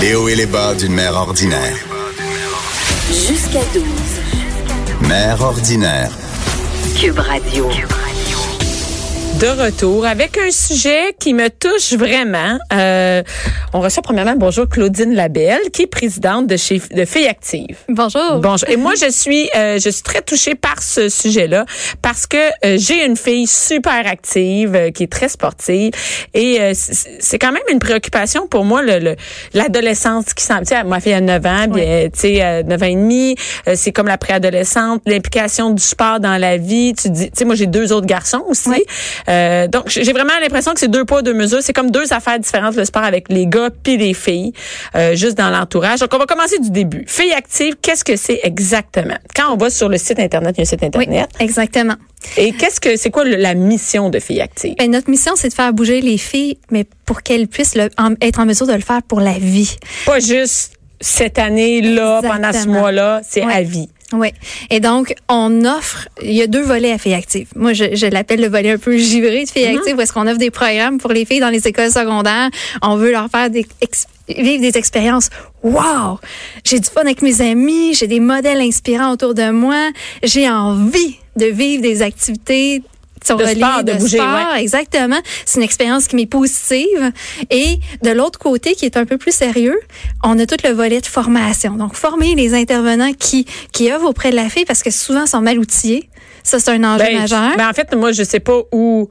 Les hauts et les bas d'une mère ordinaire. Jusqu'à 12. Mère ordinaire. Cube Radio. De retour avec un sujet qui me touche vraiment. Euh, on reçoit premièrement bonjour Claudine Labelle, qui est présidente de chez de Filles Actives. Bonjour. Bonjour. Et moi je suis euh, je suis très touchée par ce sujet-là parce que euh, j'ai une fille super active euh, qui est très sportive et euh, c'est quand même une préoccupation pour moi le le- l'adolescence qui sais ma fille a 9 ans, bien tu sais euh, 9 ans et demi, euh, c'est comme la préadolescente, l'implication du sport dans la vie, tu dis tu sais moi j'ai deux autres garçons aussi. Oui. Euh, donc, j'ai vraiment l'impression que c'est deux poids, deux mesures. C'est comme deux affaires différentes, le sport avec les gars puis les filles, euh, juste dans l'entourage. Donc, on va commencer du début. Filles actives, qu'est-ce que c'est exactement? Quand on va sur le site Internet, il y a un site Oui, Internet. exactement. Et qu'est-ce que c'est quoi le- la mission de Filles actives? Ben, notre mission, c'est de faire bouger les filles, mais pour qu'elles puissent le- en- être en mesure de le faire pour la vie. Pas juste cette année-là, pendant ce mois-là, c'est Ouais. à vie. Oui. Et donc, on offre, il y a deux volets à Filles Actives. Moi, je, je l'appelle le volet un peu givré de Filles Actives, où est-ce qu'on offre des programmes pour les filles dans les écoles secondaires. On veut leur faire des, vivre des expériences. Wow! J'ai du fun avec mes amis, j'ai des modèles inspirants autour de moi, j'ai envie de vivre des activités De reliées sport, de bouger, sport, ouais. exactement. C'est une expérience qui m'est positive. Et de l'autre côté, qui est un peu plus sérieux, on a tout le volet de formation. Donc, former les intervenants qui, qui œuvrent auprès de la fille parce que souvent ils sont mal outillés. Ça, c'est un enjeu Ben, majeur. ben, en fait, moi, je sais pas où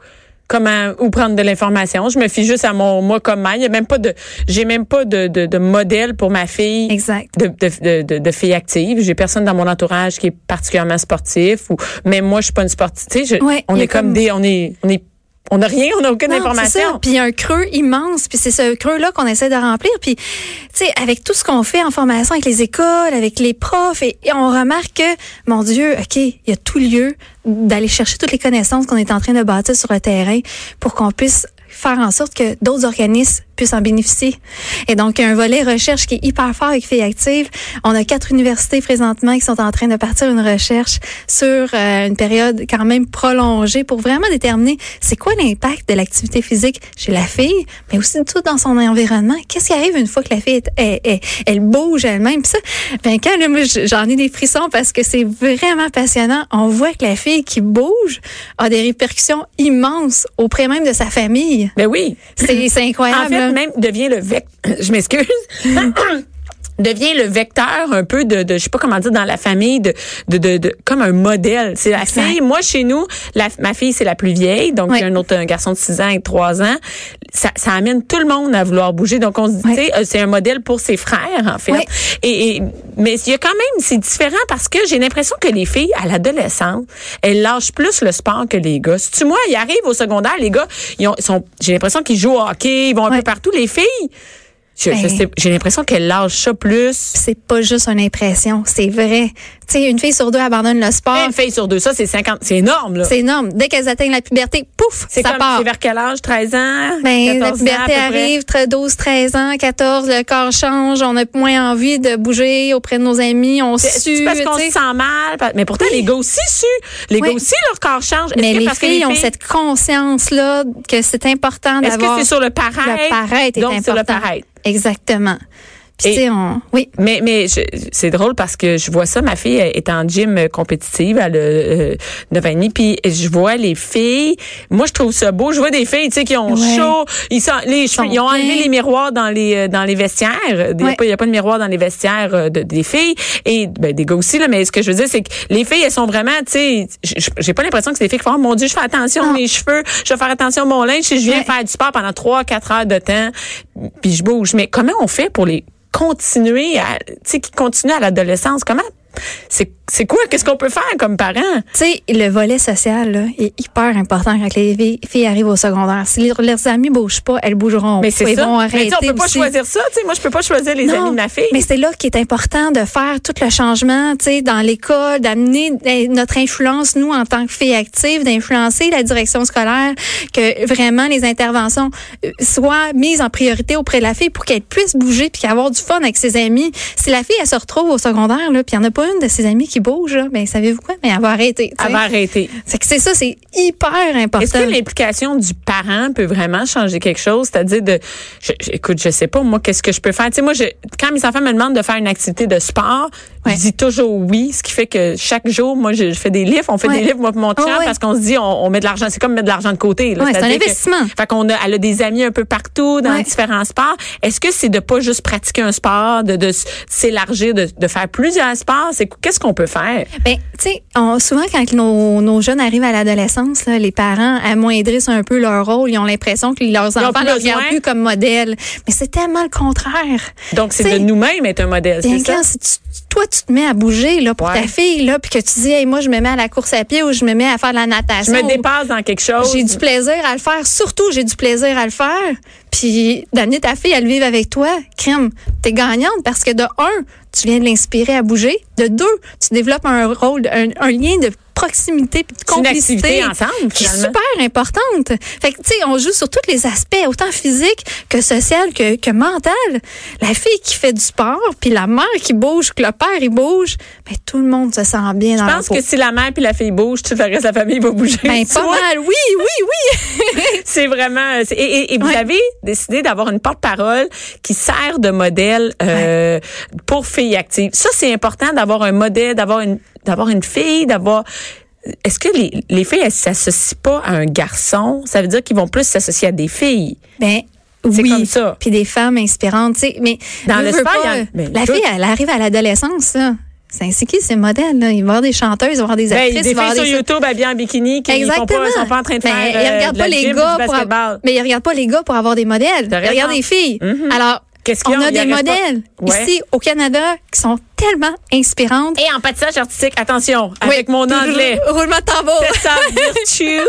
comment où prendre de l'information. Je me fie juste à mon moi comme mère. Il y a même pas de j'ai même pas de, de, de modèle pour ma fille exact. de, de, de, de, filles actives. J'ai personne dans mon entourage qui est particulièrement sportif ou même moi je suis pas une sportive. Je- Ouais, on est comme comme- des on est on est on n'a rien, on n'a aucune Non, information. Puis il y a un creux immense, puis c'est ce creux-là qu'on essaie de remplir. Puis, tu sais, avec tout ce qu'on fait en formation avec les écoles, avec les profs, et, et on remarque que, mon Dieu, OK, il y a tout lieu d'aller chercher toutes les connaissances qu'on est en train de bâtir sur le terrain pour qu'on puisse faire en sorte que d'autres organismes puissent en bénéficier. Et donc, un volet recherche qui est hyper fort avec Filles Actives. On a quatre universités présentement qui sont en train de partir une recherche sur euh, une période quand même prolongée pour vraiment déterminer c'est quoi l'impact de l'activité physique chez la fille, mais aussi tout dans son environnement. Qu'est-ce qui arrive une fois que la fille est, est- est- elle bouge elle-même? Puis ça, ben quand j'en ai des frissons parce que c'est vraiment passionnant. On voit que la fille qui bouge a des répercussions immenses auprès même de sa famille. Ben oui. C'est c'est incroyable. En fait, même devient le vec je m'excuse. devient le vecteur un peu de, de je sais pas comment dire dans la famille de de, de, de- comme un modèle c'est la Exact. fille moi chez nous la, ma fille c'est la plus vieille donc Oui. un autre un garçon de 6 ans et 3 ans ça, ça amène tout le monde à vouloir bouger donc on se dit Oui. tu sais, euh, c'est un modèle pour ses frères en fait Oui. et, et mais il y a quand même c'est différent parce que j'ai l'impression que les filles à l'adolescence elles lâchent plus le sport que les gars si tu moi ils arrivent au secondaire les gars ils ont ils sont j'ai l'impression qu'ils jouent au hockey ils vont un peu partout les filles Ben. j'ai l'impression qu'elles lâchent ça plus c'est pas juste une impression, c'est vrai. Tu sais, une fille sur deux abandonne le sport. une fille sur deux ça c'est 50 c'est énorme là C'est énorme. Dès qu'elles atteignent la puberté, pouf, ça comme part. c'est vers quel âge? 13 ans? Ben, la 14 ans, à puberté près? arrive, tre- 12, 13 ans, 14, le corps change, on a moins envie de bouger auprès de nos amis, on sue. parce qu'on se sent mal mais pourtant les gars aussi suent les Oui. gars aussi leur corps change Mais que les parce que filles, ont cette conscience-là que c'est important est-ce que d'avoir... c'est sur le paraître? Le paraître est donc important. sur le paraître Exactement. Puis, on... Oui. Mais mais c'est drôle parce que je vois ça ma fille est en gym euh, compétitive elle a euh, 9 ans et demi puis je vois les filles moi je trouve ça beau je vois des filles tu sais qui ont Ouais. chaud ils sont les Sont ils ont enlevé les miroirs dans les euh, dans les vestiaires il y a Ouais. pas il y a pas de miroir dans les vestiaires euh, de- des filles et ben, des gars aussi là mais ce que je veux dire c'est que les filles elles sont vraiment tu sais j'ai pas l'impression que c'est des filles qui font oh, mon dieu je fais attention à mes cheveux je vais faire attention à mon linge si je viens Ouais. faire du sport pendant 3 4 heures de temps puis je bouge mais comment on fait pour les continuer à tu sais qui continuent à l'adolescence. Comment c'est c'est quoi? Qu'est-ce qu'on peut faire comme parents? Tu sais, le volet social là, est hyper important quand les filles- arrivent au secondaire. Si leurs, amis bougent pas, elles bougeront. Mais c'est ça. vont Mais arrêter sais, on peut pas aussi. choisir ça. Tu sais, moi, je peux pas choisir les Non, amis de ma fille. Mais c'est là qu'il est important de faire tout le changement, tu sais, dans l'école, d'amener eh, notre influence, nous, en tant que filles actives, d'influencer la direction scolaire, que vraiment les interventions euh, soient mises en priorité auprès de la fille pour qu'elle puisse bouger puis avoir du fun avec ses amis. Si la fille, elle se retrouve au secondaire, là, puis il n'y en a pas une de ses amis qui bouge, là, ben, savez-vous quoi? Mais elle va arrêter. tu sais. Elle va arrêter. C'est que c'est ça, c'est hyper important. Est-ce que l'implication du parent peut vraiment changer quelque chose? C'est-à-dire de, je, je- écoute, je sais pas, moi, qu'est-ce que je peux faire? Tu sais, moi, je, quand mes enfants me demandent de faire une activité de sport, Ouais. je dis toujours oui, ce qui fait que chaque jour, moi, je, je fais des livres, on fait Ouais. des livres, moi, et mon Oh, ouais. parce qu'on se dit, on, on met de l'argent, c'est comme mettre de l'argent de côté. c'est un C'est-à-dire que- investissement. fait qu'on a, elle a des amis un peu partout dans différents sports. Est-ce que c'est de pas juste pratiquer un sport, de, de s'élargir, de, de faire plusieurs sports? C'est, qu'est-ce qu'on peut faire? Ben, tu sais, souvent quand nos, nos jeunes arrivent à l'adolescence, les parents amoindrissent un peu leur rôle. Ils ont l'impression que leurs enfants ne regardent plus comme modèle. Mais c'est tellement le contraire. Donc, c'est de nous-mêmes être un modèle, c'est ça? quand si tu- toi, tu te mets à bouger là, pour Ouais. ta fille, là, puis que tu dis, hey, moi, je me mets à la course à pied ou je me mets à faire de la Je natation. me ou- dépasse dans quelque chose. J'ai du plaisir à le faire. Surtout, j'ai du plaisir à le faire. Puis d'amener ta fille à le vivre avec toi, crime, t'es gagnante parce que de un, tu viens de l'inspirer à bouger. De deux, tu développes un rôle, un, un lien de proximité puis de une complicité. ensemble, qui est super importante. Fait que, tu sais, on joue sur tous les aspects, autant physique que social que, que mental. La fille qui fait du sport, puis la mère qui bouge, que le père, il bouge, ben, tout le monde se sent bien dans Je pense que si la mère puis la fille bougent, tout le reste de la famille va bouger. Ben, pas mal. Oui, oui, oui. C'est vraiment. Et, et- et vous Ouais. avez décidé d'avoir une porte-parole qui sert de modèle euh, pour filles actives. Ça, c'est important d'avoir un modèle, d'avoir une, d'avoir une fille, d'avoir. Est-ce que les, les filles, elles s'associent pas à un garçon? Ça veut dire qu'ils vont plus s'associer à des filles. Ben, C'est oui. comme ça. Puis des femmes inspirantes, tu sais. Mais Dans le sport, pas, y en- ben, la fille, elle arrive à l'adolescence, là. C'est qui ces modèles, là? Il va y avoir des chanteuses, il va y avoir des Ben, actrices, des il va y filles avoir sur des... YouTube habillées en bikini qui ne sont pas, sont pas en train de Mais faire ils euh, regardent de pas la les gym, gars pour avoir, mais ils regardent pas les gars pour avoir des modèles. Ils regardent des filles. Mhm. Alors, Qu'est-ce on ont? a Ils des restent pas- modèles Ouais. ici au Canada qui sont tellement inspirantes. Et en patinage artistique, attention, avec Oui. mon anglais. Roulement de tambour. Tessa Virtue.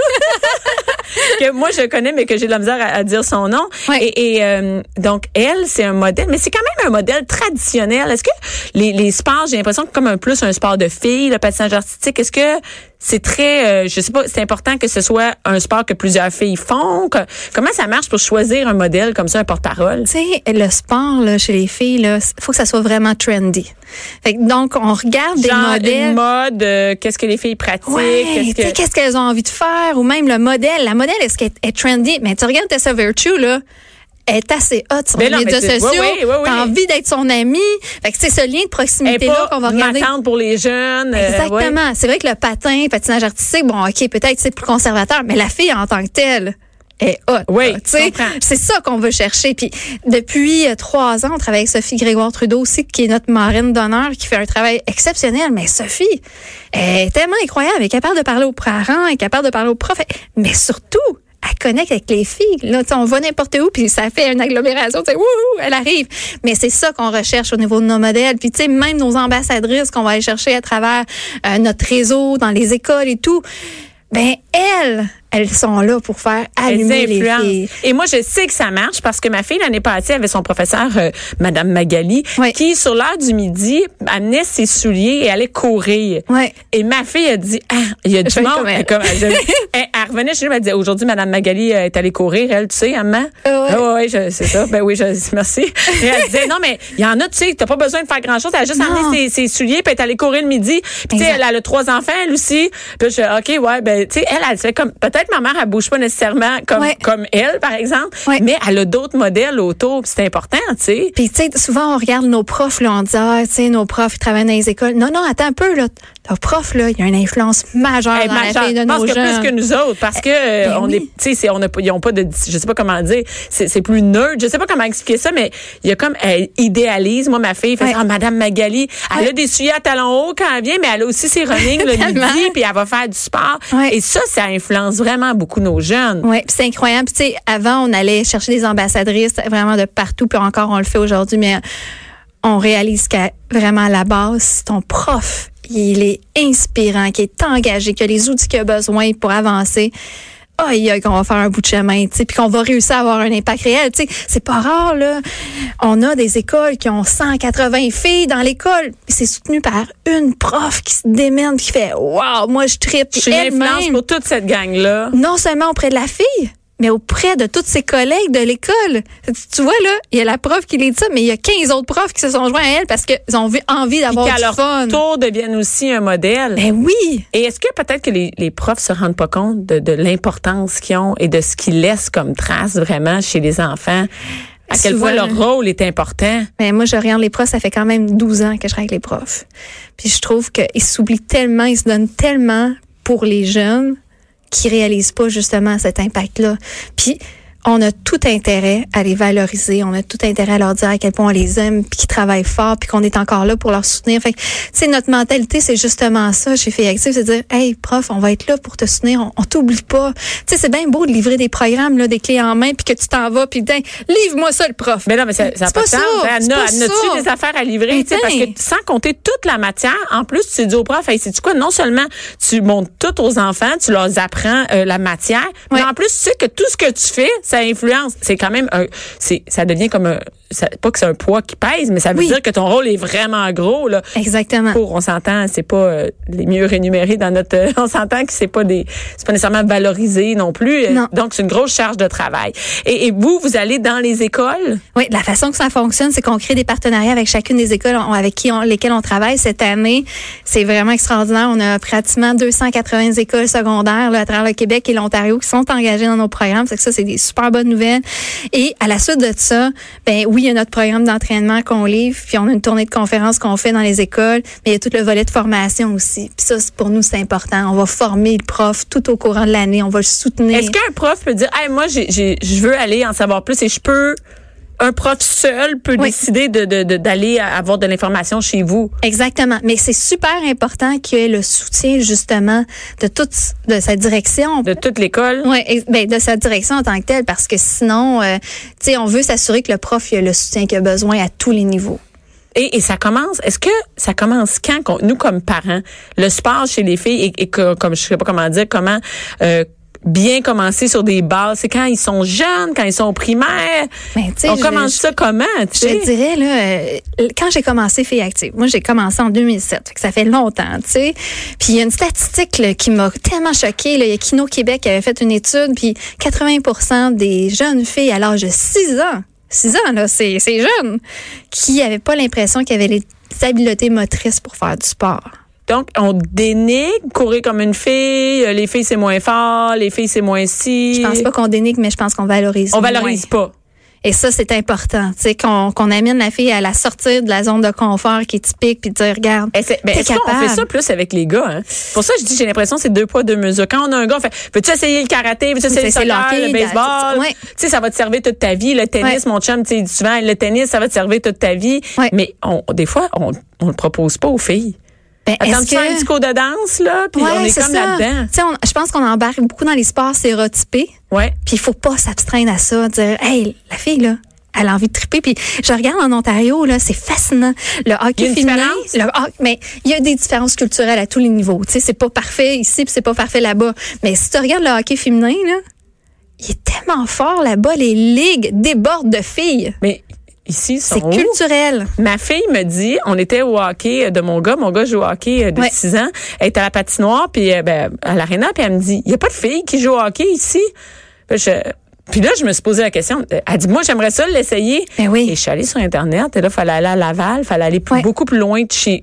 que moi, je connais, mais que j'ai de la misère à, à dire son nom. Ouais. Et, et, euh, donc, elle, c'est un modèle, mais c'est quand même un modèle traditionnel. Est-ce que les, les sports, j'ai l'impression que comme un plus un sport de filles, le patinage artistique, est-ce que c'est très, euh, je sais pas, c'est important que ce soit un sport que plusieurs filles font? Que- comment ça marche pour choisir un modèle comme ça, un porte-parole? Tu sais, le sport là, chez les filles, il faut que ça soit vraiment trendy. Fait que donc, on regarde des modèles. une mode, euh, qu'est-ce que les filles pratiquent? Ouais, qu'est-ce que... qu'est-ce qu'elles ont envie de faire ou même le modèle. La modèle, est-ce qu'elle est trendy? Mais tu regardes Tessa Virtue, là. Elle est assez hot sur Mais les non, médias sociaux. oui, oui, oui. T'as envie d'être son amie. Fait que c'est ce lien de proximité-là qu'on va regarder. pour les jeunes. euh, ouais. Exactement. C'est vrai que le patin, le patinage artistique, bon, OK, peut-être c'est plus conservateur, mais la fille en tant que telle est hot. Oui. C'est ça qu'on veut chercher. Puis depuis euh, trois ans, on travaille avec Sophie Grégoire Trudeau aussi, qui est notre marraine d'honneur, qui fait un travail exceptionnel. Mais Sophie elle est tellement incroyable. Elle est capable de parler aux parents, elle est capable de parler aux profs, mais surtout, elle connecte avec les filles. Là, on va n'importe où, puis ça fait une agglomération. Wouhou, elle arrive. Mais c'est ça qu'on recherche au niveau de nos modèles. Puis tu sais, même nos ambassadrices qu'on va aller chercher à travers euh, notre réseau, dans les écoles et tout. Ben elles, elles sont là pour faire Elles allumer les filles. Et moi, je sais que ça marche parce que ma fille, l'année passée, avait son professeur, euh, Madame Magali, Oui. qui, sur l'heure du midi, amenait ses souliers et allait courir. Ouais. Et ma fille a dit, ah, il y a du monde. comme elle. Comme, elle, elle- elle revenait chez nous, elle disait, aujourd'hui, Madame Magali euh, est allée courir, elle, tu sais, maman. Ah ouais. Ah ouais, je- c'est ça. Ben oui, je, merci. Et elle disait, non, mais il y en a, tu sais, t'as pas besoin de faire grand chose. Elle a juste Non. amené ses, ses souliers puis elle est allée courir le midi. Puis, tu sais, elle, elle a trois enfants, elle aussi. Puis, je OK, ouais, ben, tu sais, elle, elle fait comme, peut-être ma mère, elle bouge pas nécessairement comme, Ouais. comme elle, par exemple. Ouais. Mais elle a d'autres modèles autour. C'est important, tu sais. Puis, tu sais, souvent, on regarde nos profs, là, on dit, ah, tu sais, nos profs, ils travaillent dans les écoles. Non, non, attends un peu, là. Nos profs, là, il y a une influence majeure Hey, dans majeure. la vie de je pense nos que jeunes. plus que nous autres, parce que euh, ben on oui. est, tu sais, on a, pas- ils ont pas de, je sais pas comment dire, c'est plus nerd, je sais pas comment expliquer ça, mais il y a comme, elle idéalise. Moi, ma fille fait Ouais. Ah, Madame Magali, elle Ouais. a des souliers à talons hauts quand elle vient, mais elle a aussi ses running le midi, puis elle va faire du sport. Ouais. Et ça, ça influence vraiment beaucoup nos jeunes. Oui, c'est incroyable. Tu sais, avant, on allait chercher des ambassadrices vraiment de partout, puis encore, on le fait aujourd'hui, mais on réalise qu'à vraiment à la base, ton prof, il est inspirant, qui est engagé, qui a les outils qu'il a besoin pour avancer. Aïe, aïe, qu'on va faire un bout de chemin, tu sais, puis qu'on va réussir à avoir un impact réel, tu sais, c'est pas rare là. On a des écoles qui ont 180 filles dans l'école, c'est soutenu par une prof qui se démène, qui fait, waouh, moi je tripe. Je suis l'influence pour toute cette gang-là. Non seulement auprès de la fille, mais auprès de tous ses collègues de l'école. Tu vois, là, il y a la prof qui les dit ça, mais il y a 15 autres profs qui se sont joints à elle parce qu'ils ont envie d'avoir du leur fun. tour deviennent aussi un modèle. Ben oui. Et est-ce que peut-être que les, les profs se rendent pas compte de, de l'importance qu'ils ont et de ce qu'ils laissent comme trace vraiment chez les enfants? À quel point leur rôle est important? Mais moi, je regarde les profs, ça fait quand même 12 ans que je travaille avec les profs. Puis je trouve qu'ils s'oublient tellement, ils se donnent tellement pour les jeunes qui réalisent pas justement cet impact-là. Puis on a tout intérêt à les valoriser, on a tout intérêt à leur dire à quel point on les aime, puis qu'ils travaillent fort, puis qu'on est encore là pour leur soutenir. Fait que, tu sais, notre mentalité, c'est justement ça chez Filles Actives, c'est de dire, hey, prof, on va être là pour te soutenir, on, on t'oublie pas. Tu sais, c'est bien beau de livrer des programmes, là, des clés en main, puis que tu t'en vas, puis ben, livre-moi ça, le prof. Mais non, mais ça, ça C'est pas ça, Elle c'est a- pas elle a-tu ça. des affaires à livrer? Mais tu sais, Parce que sans compter toute la matière, en plus, tu dis au prof, hey, sais-tu quoi? Non seulement tu montres tout aux enfants, tu leur apprends euh, la matière, mais en plus, tu sais que tout ce que tu fais, ça influence. C'est quand même un, c'est, ça devient comme un, ça- pas que c'est un poids qui pèse, mais ça veut Oui. dire que ton rôle est vraiment gros, là. Exactement. Pour, on s'entend, c'est pas euh, les mieux rémunérés dans notre. euh, on s'entend que c'est pas des, c'est pas nécessairement valorisé non plus. Euh, Non. Donc c'est une grosse charge de travail. Et, et vous, vous allez dans les écoles? Oui, la façon que ça fonctionne, c'est qu'on crée des partenariats avec chacune des écoles on- avec qui on, lesquelles on travaille cette année. C'est vraiment extraordinaire. On a pratiquement 280 écoles secondaires là, à travers le Québec et l'Ontario qui sont engagées dans nos programmes. C'est que ça, c'est des super bonnes nouvelles. Et à la suite de ça, ben oui, il y a notre programme d'entraînement qu'on livre, puis on a une tournée de conférences qu'on fait dans les écoles, mais il y a tout le volet de formation aussi. Puis ça, pour nous, c'est important. On va former le prof tout au courant de l'année. On va le soutenir. Est-ce qu'un prof peut dire, hey, moi, je veux aller en savoir plus et je peux, un prof seul peut Oui. décider de, de, d'aller avoir de l'information chez vous? Exactement. Mais c'est super important qu'il y ait le soutien, justement, de toute de sa direction. De toute l'école? Ex- ben, de sa direction en tant que telle, parce que sinon, euh, tu sais, on veut s'assurer que le prof il a le soutien qu'il a besoin à tous les niveaux. Et, et ça commence, est-ce que ça commence quand, qu'on- nous comme parents, le sport chez les filles et, et que, comme je sais pas comment dire, comment euh, bien commencer sur des bases, c'est quand ils sont jeunes, quand ils sont primaires. Ben, tu sais, On commence je- ça comment, tu Je dirais, là, euh, quand j'ai commencé Fille Active, moi, j'ai commencé en 2007, fait que ça fait longtemps, tu sais. Puis il y a une statistique là, qui m'a tellement choquée. Là. Il y a Kino Québec qui avait fait une étude, puis 80% des jeunes filles à l'âge de 6 ans, 6 ans, là, c'est c'est jeune, qui n'avaient pas l'impression qu'ils avaient les habiletés motrices pour faire du sport. Donc, on dénigre courir comme une fille, euh, les filles c'est moins fort, les filles c'est moins si. Je pense pas qu'on dénigre, mais je pense qu'on valorise. On moins. valorise pas. Et ça, c'est important, tu sais, qu'on qu'on amène la fille à la sortir de la zone de confort qui est typique, puis dire, regarde, c'est- ben, Est-ce qu'on fait ça plus avec les gars? Hein? Pour ça, je dis, j'ai l'impression que c'est deux poids, deux mesures. Quand on a un gars, on fait, veux-tu essayer le karaté, veux-tu essayer le soccer, le baseball? ouais. Tu sais, ça va te servir toute ta vie. Le tennis, Ouais. mon chum, tu sais, souvent, le tennis, ça va te servir toute ta vie. Ouais. Mais on, des fois, on on le propose pas aux filles. Ben, Attends, est-ce tu fais un petit cours de danse, là, puis Ouais, on est comme là-dedans. Tu sais, on- je pense qu'on embarque beaucoup dans les sports stéréotypés. Ouais. Puis il faut pas s'abstraindre à ça, dire hey, la fille là, elle a envie de triper. Puis je regarde en Ontario là, c'est fascinant. Le hockey féminin, le hockey- mais il y a des différences culturelles à tous les niveaux. Tu sais, c'est pas parfait ici, puis c'est pas parfait là-bas. Mais si tu regardes le hockey féminin là, il est tellement fort là-bas, les ligues débordent de filles. Mais ici, C'est où? culturel. Ma fille me dit, on était au hockey de mon gars, mon gars joue au hockey euh, de Ouais. 6 ans, elle est à la patinoire puis euh, ben, à l'aréna puis elle me dit, il y a pas de filles qui jouent au hockey ici? Puis, je- puis là je me suis posé la question, elle dit moi j'aimerais ça l'essayer. Ben oui. Et je suis allée sur internet et là fallait aller à Laval, fallait aller plus- Ouais. beaucoup plus loin de chez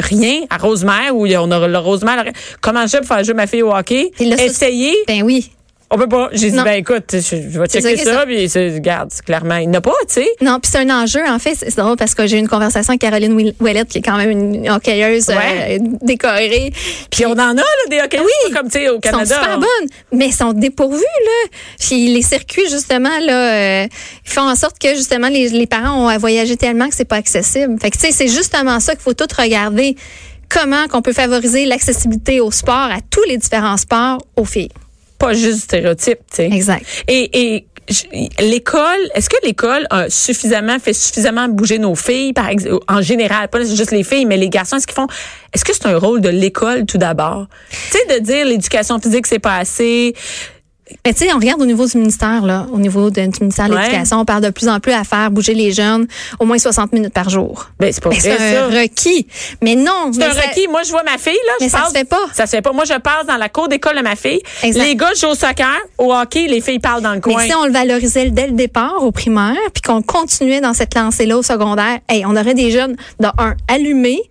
rien à Rosemère où on a le Rosemère. Comment je vais faire jouer ma fille au hockey? Là, Essayer Ben oui. On peut pas. J'ai dit, Non. ben écoute, je, je vais checker ça ça, puis c'est- regarde, clairement, il n'y en a pas, tu sais. Non, puis c'est un enjeu. En fait, c'est drôle parce que j'ai eu une conversation avec Caroline Ouellette, qui est quand même une hockeyeuse Ouais. euh, décorée. Puis on en a, là, des hockeyeurs, Oui. comme, tu sais, au Ils sont Canada. super on- bonnes, mais ils sont dépourvues, là. Puis les circuits, justement, là, euh, ils font en sorte que, justement, les, les parents ont à voyager tellement que c'est pas accessible. Fait que, tu sais, c'est justement ça qu'il faut tout regarder. Comment qu'on peut favoriser l'accessibilité au sport, à tous les différents sports, aux filles. Pas juste du stéréotype, tu sais. Exact. Et, et l'école, est-ce que l'école a suffisamment fait suffisamment bouger nos filles, par ex- en général, pas juste les filles, mais les garçons, est-ce qu'ils font, est-ce que c'est un rôle de l'école tout d'abord? Tu sais, de dire l'éducation physique, c'est pas assez. Mais tu sais, on regarde au niveau du ministère, là, au niveau de- du ministère de Ouais. l'Éducation, on parle de plus en plus à faire bouger les jeunes au moins 60 minutes par jour. Ben, c'est pas vrai, c'est ça. un requis. Mais non. C'est un ça- requis. Moi, je vois ma fille, là. Mais je ça passe- se fait pas. Ça se fait pas. Moi, je passe dans la cour d'école de ma fille. Exact. Les gars jouent au soccer, au hockey, les filles parlent dans le coin. Mais si on le valorisait dès le départ au primaire, puis qu'on continuait dans cette lancée-là au secondaire, hey, on aurait des jeunes de un allumés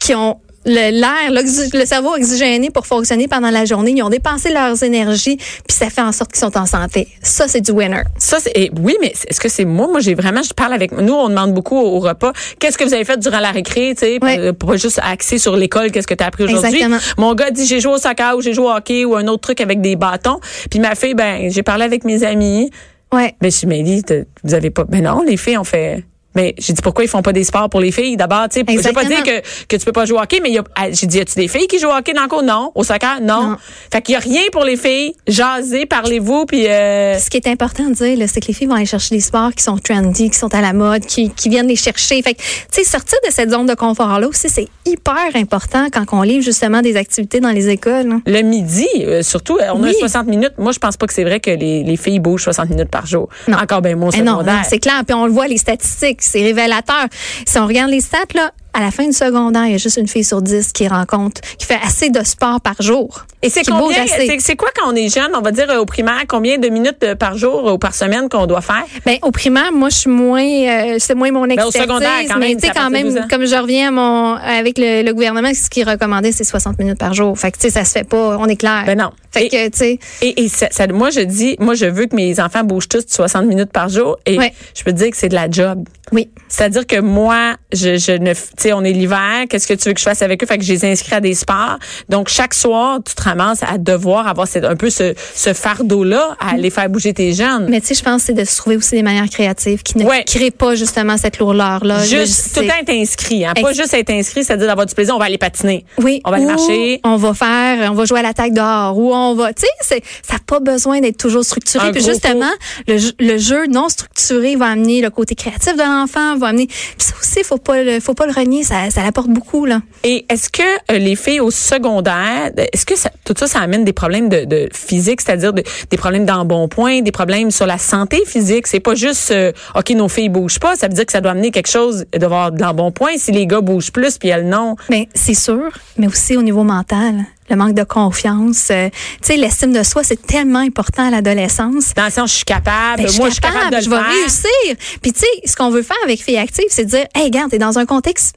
qui ont l'air, le cerveau oxygéné pour fonctionner pendant la journée. Ils ont dépensé leurs énergies, puis ça fait en sorte qu'ils sont en santé. Ça, c'est du winner. Ça, c'est, oui, mais est-ce que c'est moi? Moi, j'ai vraiment, je parle avec, nous, on demande beaucoup au, au repas, qu'est-ce que vous avez fait durant la récré, tu sais, pas juste axer sur l'école, qu'est-ce que tu as appris aujourd'hui? Mon gars dit, j'ai joué au soccer ou j'ai joué au hockey ou un autre truc avec des bâtons. Puis ma fille, ben, j'ai parlé avec mes amis. Ouais. Ben, je suis dit, vous avez pas, ben non, les filles ont fait, mais j'ai dit pourquoi ils font pas des sports pour les filles? D'abord tu sais je veux pas dire que que tu peux pas jouer au hockey mais ah, j'ai dit y a-tu des filles qui jouent au hockey dans le cours? Non au soccer? Non, Non. fait qu'il y a rien pour les filles jasez parlez-vous puis euh, Ce qui est important de dire, là, c'est que les filles vont aller chercher des sports qui sont trendy, qui sont à la mode, qui, qui viennent les chercher. Fait que, tu sais, sortir de cette zone de confort-là aussi, c'est hyper important quand on livre justement des activités dans les écoles. hein. Le midi, euh, surtout, euh, on Oui. a 60 minutes. Moi, je pense pas que c'est vrai que les, les filles bougent 60 minutes par jour. Non. Encore bien mon Eh non, secondaire. non, c'est clair. Puis on le voit, les statistiques, c'est révélateur. Si on regarde les stats, là, à la fin du secondaire, il y a juste une fille sur dix qui rencontre, qui fait assez de sport par jour. Et c'est combien, c'est, quoi quand on est jeune, on va dire euh, au primaire, combien de minutes euh, par jour ou par semaine qu'on doit faire? Ben, au primaire, moi, je suis moins, euh, c'est moins mon Ben, au expertise. secondaire, quand mais même, tu sais, quand partir de 12 même, comme je reviens à mon, avec le, le gouvernement, ce qui recommandait, c'est 60 minutes par jour. Fait que, tu sais, ça se fait pas, on est clair. Ben non. Fait Et- que, tu sais, Et, et ça, ça- moi, je dis, moi, je veux que mes enfants bougent tous 60 minutes par jour. Et Ouais. je peux te dire que c'est de la job. oui. C'est-à-dire que moi, je, je ne, sais, on est l'hiver, qu'est-ce que tu veux que je fasse avec eux? Fait que je les inscris à des sports. Donc, chaque soir, tu te ramasses à devoir avoir cette- un peu ce, ce fardeau-là à aller faire bouger tes jeunes. Mais tu sais, je pense que c'est de se trouver aussi des manières créatives qui ne Ouais. créent pas justement cette lourdeur-là. Juste, tout le temps être inscrit, hein. Pas juste être inscrit, c'est-à-dire d'avoir du plaisir, on va aller patiner. Oui. On va aller Ou marcher. On va faire, on va jouer à l'attaque dehors. Ou on va, tu sais, ça n'a pas besoin d'être toujours structuré. Un Puis justement, le, jeu- le jeu non structuré va amener le côté créatif de l'enfant, va amener. Puis ça aussi, faut pas le, faut pas le renier. Ça, ça l'apporte beaucoup là. Et est-ce que euh, les filles au secondaire, est-ce que ça- tout ça, ça amène des problèmes de, de physique, c'est-à-dire de- des problèmes d'embonpoint, des problèmes sur la santé physique? C'est pas juste, euh, OK, nos filles bougent pas, ça veut dire que ça doit amener quelque chose d'avoir de l'embonpoint si les gars bougent plus puis elles non. Ben c'est sûr, mais aussi au niveau mental, le manque de confiance. euh, tu sais, l'estime de soi, c'est tellement important à l'adolescence. Dans le sens, je suis capable, Ben, moi, je suis capable de le je vais réussir. Puis tu sais, ce qu'on veut faire avec Filles Actives, c'est de dire, hey, regarde, t'es dans un contexte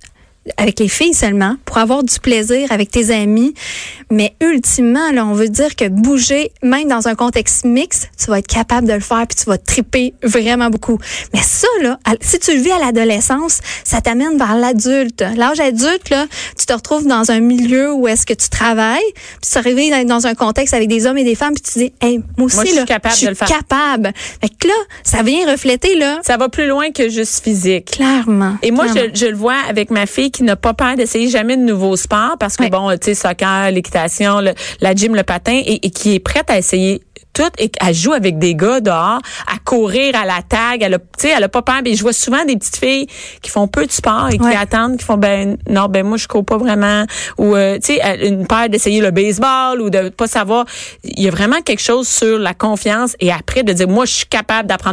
avec les filles seulement pour avoir du plaisir avec tes amis. Mais ultimement, là, on veut dire que bouger, même dans un contexte mixte, tu vas être capable de le faire puis tu vas triper vraiment beaucoup. Mais ça, là, si tu le vis à l'adolescence, ça t'amène vers l'adulte. L'âge adulte, là, tu te retrouves dans un milieu où est-ce que tu travailles, puis tu arrives dans- dans un contexte avec des hommes et des femmes, puis tu dis, hey, moi aussi, Moi, je suis capable je suis de le faire. capable. Fait que là, ça vient refléter, là, Ça va plus loin que juste physique. clairement. Et moi, clairement. je, je le vois avec ma fille qui n'a pas peur d'essayer jamais de nouveaux sports parce que bon, tu sais, soccer, l'équitation, le- la gym, le patin, et, et qui est prête à essayer tout et elle joue avec des gars dehors, à courir à la tag, elle a, tu sais, elle a pas peur. Mais je vois souvent des petites filles qui font peu de sport et qui Ouais. attendent, qui font ben non, ben moi je cours pas vraiment, ou euh, tu sais, une peur d'essayer le baseball ou de pas savoir. Il y a vraiment quelque chose sur la confiance et après de dire moi je suis capable d'apprendre